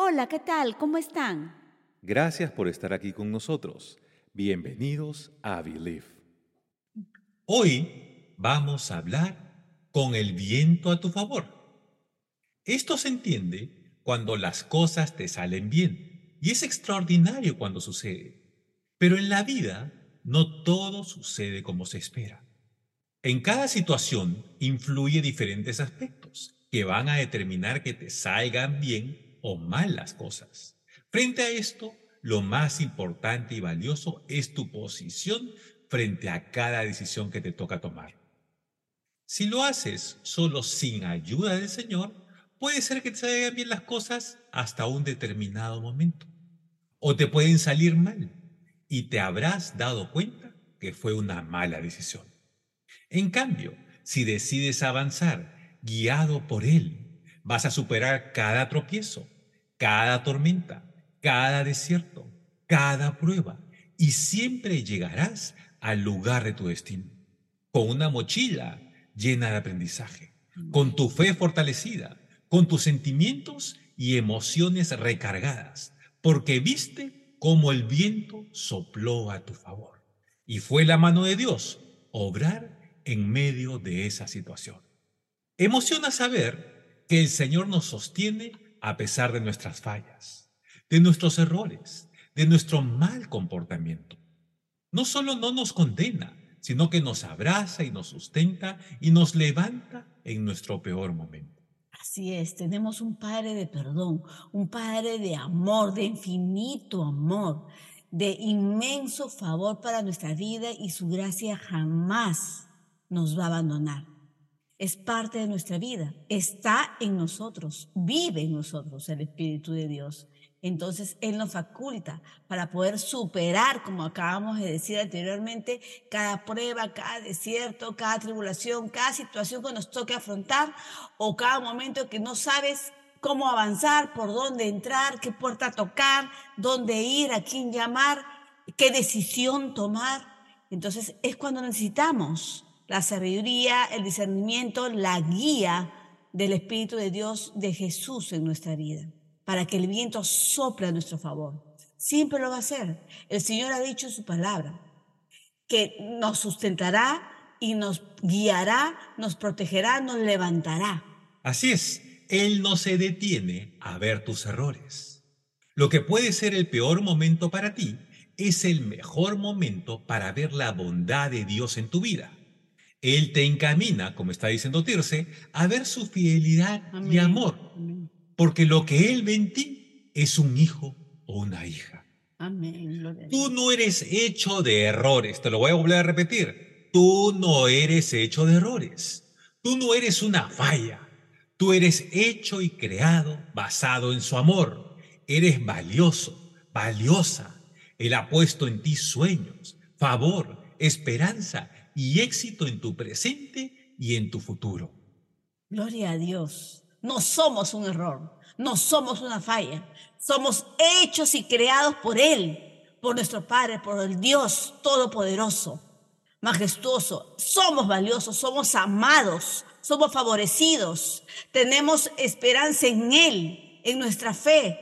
Hola, ¿qué tal? ¿Cómo están? Gracias por estar aquí con nosotros. Bienvenidos a Believe. Hoy vamos a hablar con el viento a tu favor. Esto se entiende cuando las cosas te salen bien y es extraordinario cuando sucede. Pero en la vida no todo sucede como se espera. En cada situación influye diferentes aspectos que van a determinar que te salgan bien o mal las cosas. Frente a esto, lo más importante y valioso es tu posición frente a cada decisión que te toca tomar. Si lo haces solo sin ayuda del Señor, puede ser que te salgan bien las cosas hasta un determinado momento. O te pueden salir mal y te habrás dado cuenta que fue una mala decisión. En cambio, si decides avanzar guiado por Él, vas a superar cada tropiezo, cada tormenta, cada desierto, cada prueba y siempre llegarás al lugar de tu destino, con una mochila llena de aprendizaje, con tu fe fortalecida, con tus sentimientos y emociones recargadas, porque viste cómo el viento sopló a tu favor. Y fue la mano de Dios obrar en medio de esa situación. Emociona saber que el Señor nos sostiene a pesar de nuestras fallas, de nuestros errores, de nuestro mal comportamiento. No solo no nos condena, sino que nos abraza y nos sustenta y nos levanta en nuestro peor momento. Así es, tenemos un Padre de perdón, un Padre de amor, de infinito amor, de inmenso favor para nuestra vida y su gracia jamás nos va a abandonar. Es parte de nuestra vida, está en nosotros, vive en nosotros el Espíritu de Dios. Entonces Él nos faculta para poder superar, como acabamos de decir anteriormente, cada prueba, cada desierto, cada tribulación, cada situación que nos toque afrontar o cada momento que no sabes cómo avanzar, por dónde entrar, qué puerta tocar, dónde ir, a quién llamar, qué decisión tomar. Entonces es cuando necesitamos la sabiduría, el discernimiento, la guía del Espíritu de Dios, de Jesús en nuestra vida para que el viento sople a nuestro favor. Siempre lo va a hacer. El Señor ha dicho su palabra que nos sustentará y nos guiará, nos protegerá, nos levantará. Así es, Él no se detiene a ver tus errores. Lo que puede ser el peor momento para ti es el mejor momento para ver la bondad de Dios en tu vida. Él te encamina, como está diciendo Tirce, a ver su fidelidad y amor. Porque lo que Él ve en ti es un hijo o una hija. Amén. Tú no eres hecho de errores. Te lo voy a volver a repetir. Tú no eres hecho de errores. Tú no eres una falla. Tú eres hecho y creado basado en su amor. Eres valioso, valiosa. Él ha puesto en ti sueños, favor, esperanza y éxito en tu presente y en tu futuro. Gloria a Dios. No somos un error, no somos una falla. Somos hechos y creados por Él, por nuestro Padre, por el Dios Todopoderoso, majestuoso. Somos valiosos, somos amados, somos favorecidos. Tenemos esperanza en Él, en nuestra fe.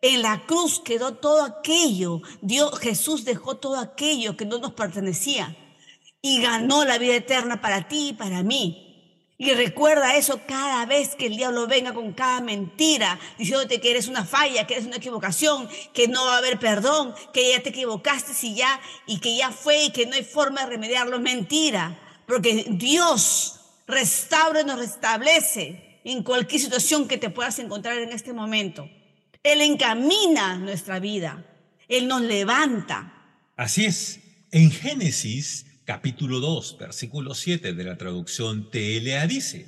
En la cruz quedó todo aquello. Dios, Jesús dejó todo aquello que no nos pertenecía y ganó la vida eterna para ti y para mí. Y recuerda eso cada vez que el diablo venga con cada mentira, diciéndote que eres una falla, que eres una equivocación, que no va a haber perdón, que ya te equivocaste y ya, y que ya fue y que no hay forma de remediarlo. Mentira. Porque Dios restaura y nos restablece en cualquier situación que te puedas encontrar en este momento. Él encamina nuestra vida. Él nos levanta. Así es. En Génesis capítulo 2, versículo 7 de la traducción TLA dice,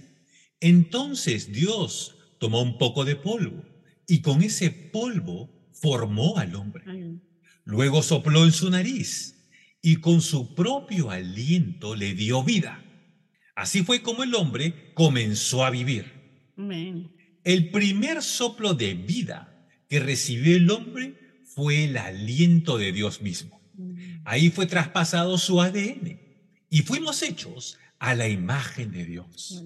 entonces Dios tomó un poco de polvo y con ese polvo formó al hombre. Luego sopló en su nariz y con su propio aliento le dio vida. Así fue como el hombre comenzó a vivir. El primer soplo de vida que recibió el hombre fue el aliento de Dios mismo. Ahí fue traspasado su ADN y fuimos hechos a la imagen de Dios.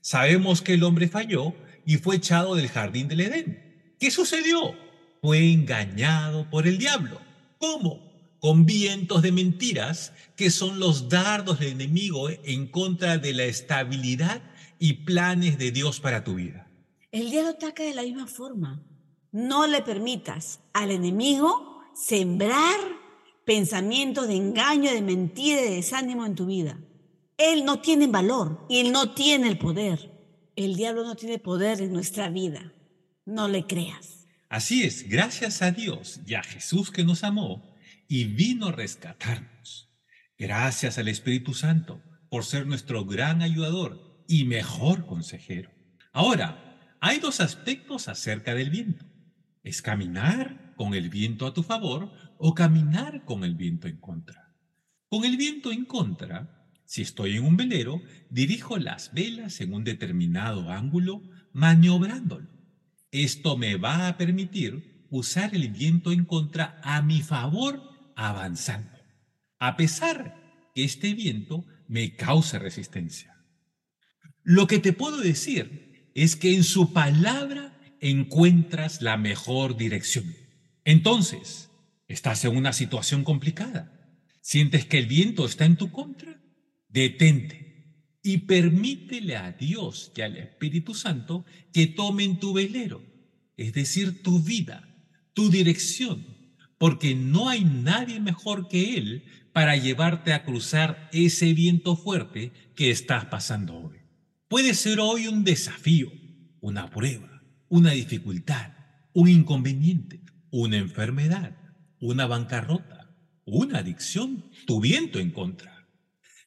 Sabemos que el hombre falló y fue echado del jardín del Edén. ¿Qué sucedió? Fue engañado por el diablo. ¿Cómo? Con vientos de mentiras que son los dardos del enemigo en contra de la estabilidad y planes de Dios para tu vida. El diablo ataca de la misma forma. No le permitas al enemigo sembrar pensamientos de engaño, de mentira, de desánimo en tu vida. Él no tiene valor y él no tiene el poder. El diablo no tiene poder en nuestra vida. No le creas. Así es, gracias a Dios y a Jesús que nos amó y vino a rescatarnos. Gracias al Espíritu Santo por ser nuestro gran ayudador y mejor consejero. Ahora, hay dos aspectos acerca del viento. Es caminar con el viento a tu favor o caminar con el viento en contra. Con el viento en contra, si estoy en un velero, dirijo las velas en un determinado ángulo, maniobrándolo. Esto me va a permitir usar el viento en contra a mi favor avanzando, a pesar que este viento me cause resistencia. Lo que te puedo decir es que en su palabra encuentras la mejor dirección. Entonces, estás en una situación complicada. ¿Sientes que el viento está en tu contra? Detente y permítele a Dios y al Espíritu Santo que tomen tu velero, es decir, tu vida, tu dirección, porque no hay nadie mejor que Él para llevarte a cruzar ese viento fuerte que estás pasando hoy. Puede ser hoy un desafío, una prueba, una dificultad, un inconveniente, una enfermedad, una bancarrota, una adicción, tu viento en contra.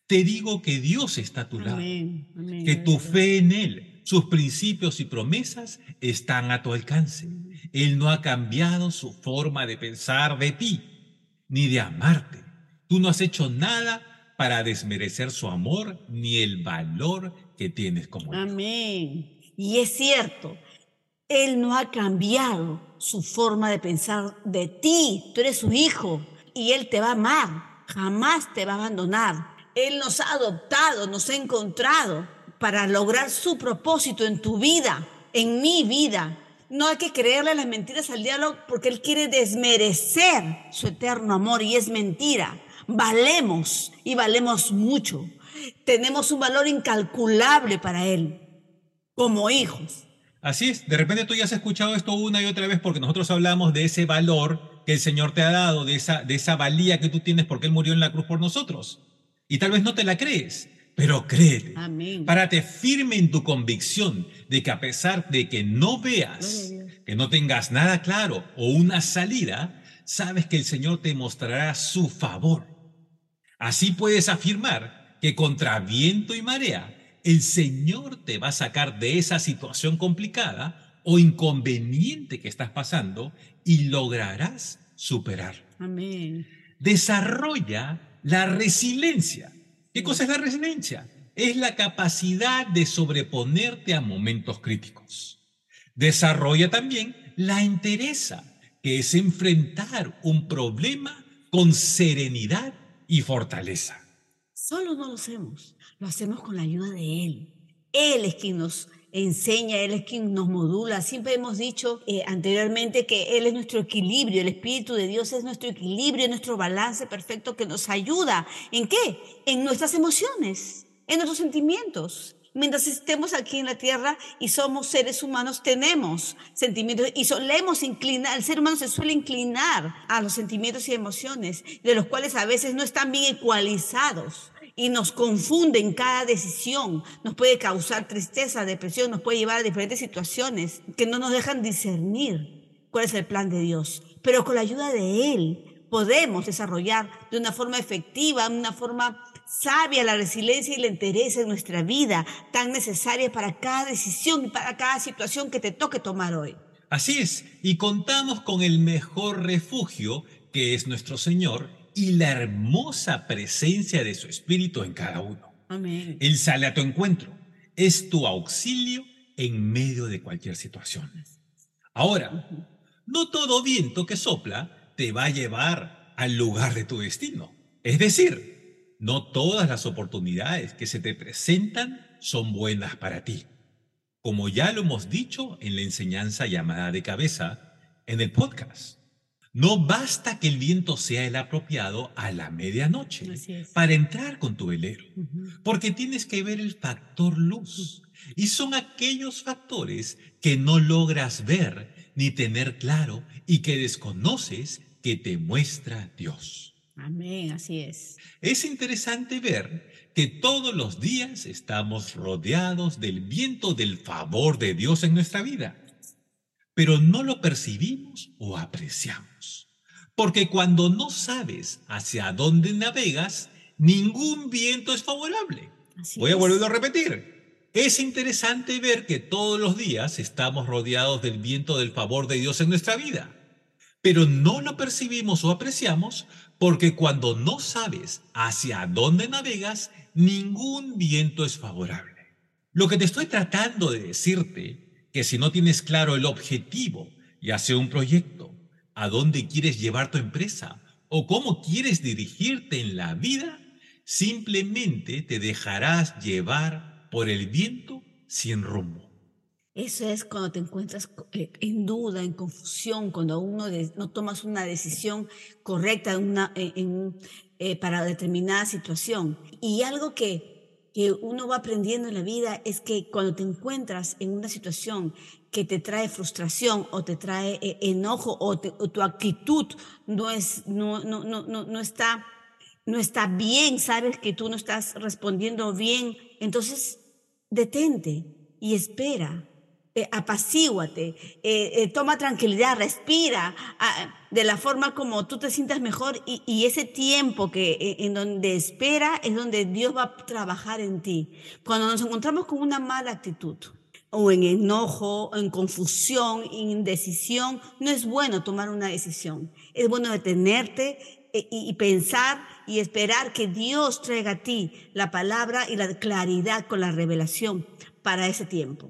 Te digo que Dios está a tu lado, Amén, que tu fe en Él, sus principios y promesas están a tu alcance. Él no ha cambiado su forma de pensar de ti, ni de amarte. Tú no has hecho nada para desmerecer su amor ni el valor que tienes como hijo. Amén. Y es cierto, Él no ha cambiado su forma de pensar de ti. Tú eres su hijo y Él te va a amar. Jamás te va a abandonar. Él nos ha adoptado, nos ha encontrado para lograr su propósito en tu vida, en mi vida. No hay que creerle las mentiras al diablo porque Él quiere desmerecer su eterno amor y es mentira. Valemos y valemos mucho. Tenemos un valor incalculable para Él como hijos. Así es, de repente tú ya has escuchado esto una y otra vez porque nosotros hablamos de ese valor que el Señor te ha dado, de esa, de esa valía que tú tienes porque Él murió en la cruz por nosotros. Y tal vez no te la crees, pero créete. Amén. Párate firme en tu convicción de que a pesar de que no veas, que no tengas nada claro o una salida, sabes que el Señor te mostrará su favor. Así puedes afirmar que contra viento y marea, el Señor te va a sacar de esa situación complicada o inconveniente que estás pasando y lograrás superar. Amén. Desarrolla la resiliencia. ¿Qué cosa es la resiliencia? Es la capacidad de sobreponerte a momentos críticos. Desarrolla también la entereza, que es enfrentar un problema con serenidad y fortaleza. Solo no lo hacemos, lo hacemos con la ayuda de Él. Él es quien nos enseña, Él es quien nos modula. Siempre hemos dicho eh, anteriormente que Él es nuestro equilibrio, el Espíritu de Dios es nuestro equilibrio, nuestro balance perfecto que nos ayuda. ¿En qué? En nuestras emociones, en nuestros sentimientos. Mientras estemos aquí en la tierra y somos seres humanos, tenemos sentimientos y solemos inclinar, el ser humano se suele inclinar a los sentimientos y emociones, de los cuales a veces no están bien ecualizados y nos confunden cada decisión, nos puede causar tristeza, depresión, nos puede llevar a diferentes situaciones que no nos dejan discernir cuál es el plan de Dios. Pero con la ayuda de Él podemos desarrollar de una forma efectiva, de una forma sabia la resiliencia y la entereza en nuestra vida, tan necesaria para cada decisión y para cada situación que te toque tomar hoy. Así es, y contamos con el mejor refugio, que es nuestro Señor, y la hermosa presencia de su Espíritu en cada uno. Amén. Él sale a tu encuentro, es tu auxilio en medio de cualquier situación. Ahora, no todo viento que sopla te va a llevar al lugar de tu destino. Es decir, no todas las oportunidades que se te presentan son buenas para ti. como ya lo hemos dicho en la enseñanza llamada de cabeza en el podcast. No basta que el viento sea el apropiado a la medianoche para entrar con tu velero, porque tienes que ver el factor luz. Y son aquellos factores que no logras ver ni tener claro y que desconoces que te muestra Dios. Amén, así es. Es interesante ver que todos los días estamos rodeados del viento del favor de Dios en nuestra vida, pero no lo percibimos o apreciamos. Porque cuando no sabes hacia dónde navegas, ningún viento es favorable. Así Voy a volverlo a repetir. Es interesante ver que todos los días estamos rodeados del viento del favor de Dios en nuestra vida, pero no lo percibimos o apreciamos porque cuando no sabes hacia dónde navegas, ningún viento es favorable. Lo que te estoy tratando de decirte, que si no tienes claro el objetivo, ya sea un proyecto, a dónde quieres llevar tu empresa o cómo quieres dirigirte en la vida, simplemente te dejarás llevar por el viento sin rumbo. Eso es cuando te encuentras eh, en duda, en confusión, cuando aún no, tomas una decisión correcta una- en- eh, para determinada situación. Y algo que, que uno va aprendiendo en la vida es que cuando te encuentras en una situación que te trae frustración o te trae eh, enojo o, tu actitud no, es, no, no, no, no está no está bien, sabes que tú no estás respondiendo bien, entonces detente y espera, eh, apacíguate, eh, eh, toma tranquilidad, respira ah, de la forma como tú te sientas mejor y, ese tiempo que eh, en donde espera es donde Dios va a trabajar en ti. Cuando nos encontramos con una mala actitud o en enojo, en confusión, en indecisión, no es bueno tomar una decisión. Es bueno detenerte y pensar y esperar que Dios traiga a ti la palabra y la claridad con la revelación para ese tiempo.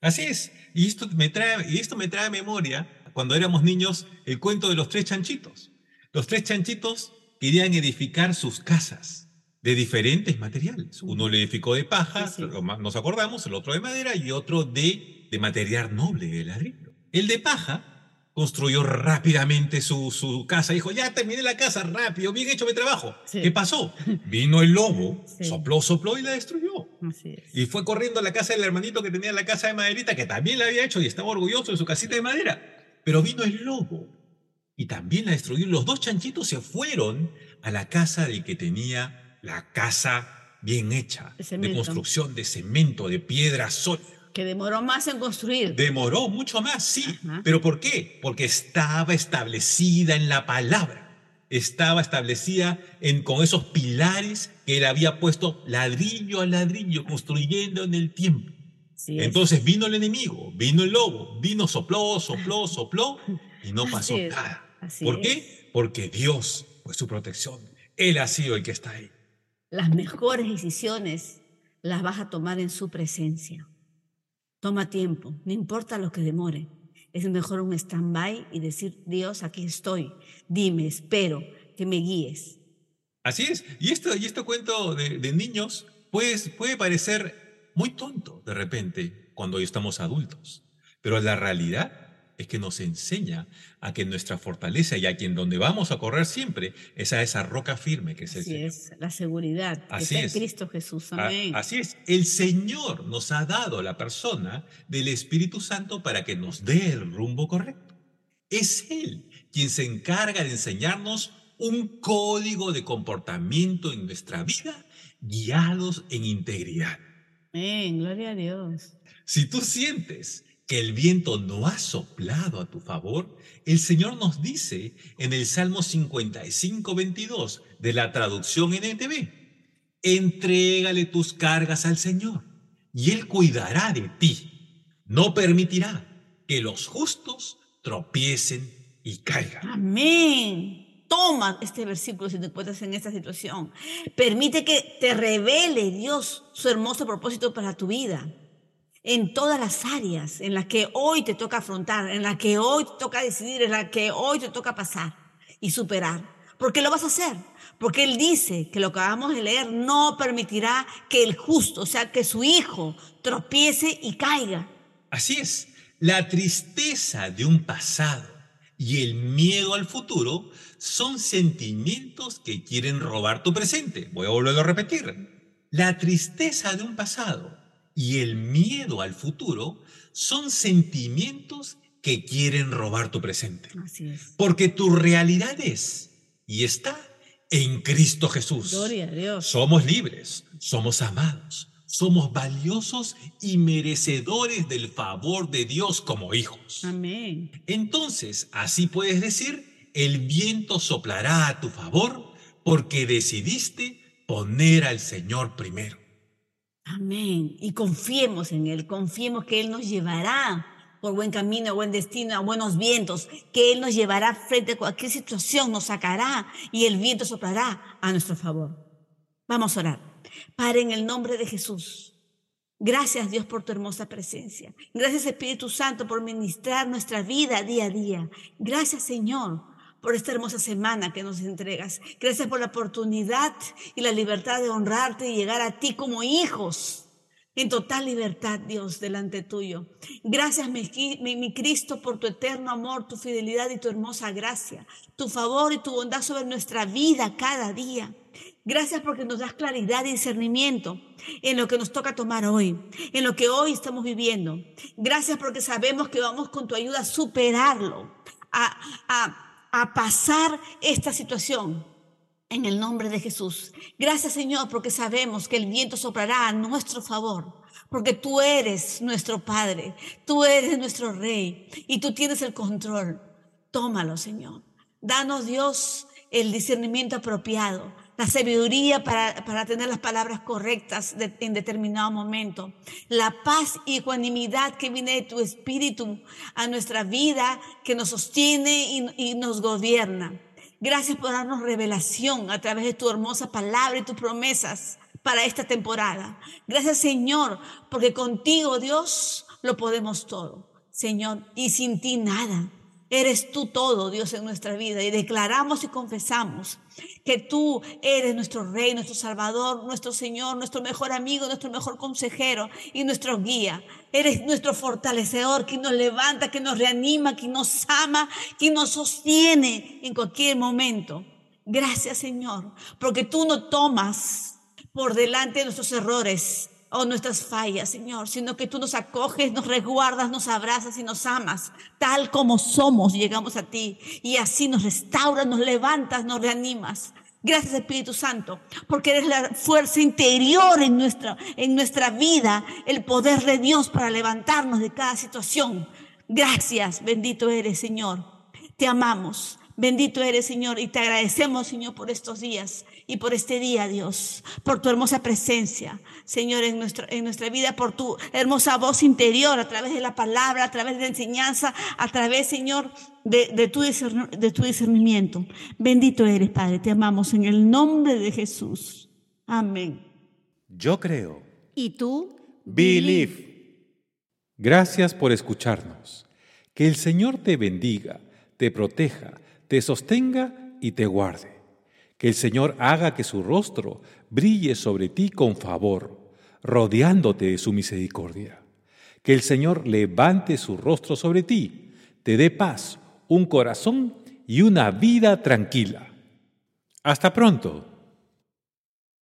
Así es. Y esto me trae, y esto me trae a memoria, cuando éramos niños, el cuento de los tres chanchitos. Los tres chanchitos querían edificar sus casas de diferentes materiales. Uno le edificó de paja, Sí, sí. nos acordamos, el otro de madera y otro de, de material noble, de ladrillo. El de paja construyó rápidamente su, su casa. Dijo, ya terminé la casa rápido, bien hecho mi trabajo. Sí. ¿Qué pasó? Vino el lobo, Sí. sopló, sopló y la destruyó. Así es. Y fue corriendo a la casa del hermanito que tenía la casa de maderita, que también la había hecho y estaba orgulloso de su casita de madera. Pero vino el lobo y también la destruyó. Los dos chanchitos se fueron a la casa del que tenía la casa bien hecha, De construcción de cemento, de piedra sólida. Que demoró más en construir. Demoró mucho más, sí. Ajá. ¿Pero por qué? Porque estaba establecida en la palabra. Estaba establecida en, con esos pilares que él había puesto ladrillo a ladrillo, construyendo en el tiempo. Entonces vino el enemigo, vino el lobo, vino, sopló, sopló, sopló y no pasó Así nada. ¿Por es. qué? Porque Dios fue su protección. Él ha sido el que está ahí. Las mejores decisiones las vas a tomar en su presencia. Toma tiempo, no importa lo que demore. Es mejor un stand-by y decir, Dios, aquí estoy. Dime, espero que me guíes. Así es. Y esto, y este cuento de, de niños pues, puede parecer muy tonto de repente cuando estamos adultos. Pero la realidad es que nos enseña a que nuestra fortaleza y a quien donde vamos a correr siempre es a esa roca firme que es el Así Señor. es, la seguridad que Así está es. en Cristo Jesús. Amén. Así es. El Señor nos ha dado la persona del Espíritu Santo para que nos dé el rumbo correcto. Es Él quien se encarga de enseñarnos un código de comportamiento en nuestra vida guiados en integridad. Amén, gloria a Dios. Si tú sientes que el viento no ha soplado a tu favor, el Señor nos dice en el Salmo 55, 22 de la traducción NTV, entrégale tus cargas al Señor y Él cuidará de ti. No permitirá que los justos tropiecen y caigan. Amén. Toma este versículo si te encuentras en esta situación. Permite que te revele Dios su hermoso propósito para tu vida. En todas las áreas en las que hoy te toca afrontar, en las que hoy te toca decidir, en las que hoy te toca pasar y superar. ¿Por qué lo vas a hacer? Porque Él dice que lo que acabamos de leer no permitirá que el justo, o sea, que su hijo tropiece y caiga. Así es, la tristeza de un pasado y el miedo al futuro son sentimientos que quieren robar tu presente. Voy a volverlo a repetir. La tristeza de un pasado y el miedo al futuro son sentimientos que quieren robar tu presente. Así es. Porque tu realidad es y está en Cristo Jesús. Gloria a Dios. Somos libres, somos amados, somos valiosos y merecedores del favor de Dios como hijos. Amén. Entonces, así puedes decir, el viento soplará a tu favor porque decidiste poner al Señor primero. Amén. Y confiemos en Él, confiemos que Él nos llevará por buen camino, buen destino, a buenos vientos, que Él nos llevará frente a cualquier situación, nos sacará y el viento soplará a nuestro favor. Vamos a orar. Padre, en el nombre de Jesús. Gracias Dios por tu hermosa presencia. Gracias Espíritu Santo por ministrar nuestra vida día a día. Gracias Señor por esta hermosa semana que nos entregas. Gracias por la oportunidad y la libertad de honrarte y llegar a ti como hijos en total libertad, Dios, delante tuyo. Gracias, mi, mi, mi, Cristo, por tu eterno amor, tu fidelidad y tu hermosa gracia, tu favor y tu bondad sobre nuestra vida cada día. Gracias porque nos das claridad y discernimiento en lo que nos toca tomar hoy, en lo que hoy estamos viviendo. Gracias porque sabemos que vamos con tu ayuda a superarlo, a, a, a pasar esta situación en el nombre de Jesús. Gracias Señor porque sabemos que el viento soplará a nuestro favor. Porque tú eres nuestro Padre, tú eres nuestro Rey y tú tienes el control. Tómalo, Señor. Danos, Dios, el discernimiento apropiado, la sabiduría para, para tener las palabras correctas de, en determinado momento, la paz y ecuanimidad que viene de tu espíritu a nuestra vida, que nos sostiene y, y nos gobierna. Gracias por darnos revelación a través de tu hermosa palabra y tus promesas para esta temporada. Gracias Señor, porque contigo Dios lo podemos todo. Señor, y sin ti nada. Eres tú todo, Dios, en nuestra vida. Y declaramos y confesamos que tú eres nuestro Rey, nuestro Salvador, nuestro Señor, nuestro mejor amigo, nuestro mejor consejero y nuestro guía. Eres nuestro fortalecedor, que nos levanta, que nos reanima, que nos ama, que nos sostiene en cualquier momento. Gracias, Señor, porque tú no tomas por delante de nuestros errores o nuestras fallas, Señor, sino que tú nos acoges, nos resguardas, nos abrazas y nos amas, tal como somos, llegamos a ti y así nos restauras, nos levantas, nos reanimas. Gracias Espíritu Santo, porque eres la fuerza interior en nuestra, en nuestra vida, el poder de Dios para levantarnos de cada situación. Gracias, bendito eres Señor. Te amamos. Bendito eres, Señor, y te agradecemos, Señor, por estos días y por este día, Dios, por tu hermosa presencia, Señor, en, nuestro, en nuestra vida, por tu hermosa voz interior, a través de la palabra, a través de la enseñanza, a través, Señor, de, de, tu, de tu discernimiento. Bendito eres, Padre, te amamos en el nombre de Jesús. Amén. Yo creo. ¿Y tú? Believe. Gracias por escucharnos. Que el Señor te bendiga, te proteja, te sostenga y te guarde. Que el Señor haga que su rostro brille sobre ti con favor, rodeándote de su misericordia. Que el Señor levante su rostro sobre ti, te dé paz, un corazón y una vida tranquila. Hasta pronto.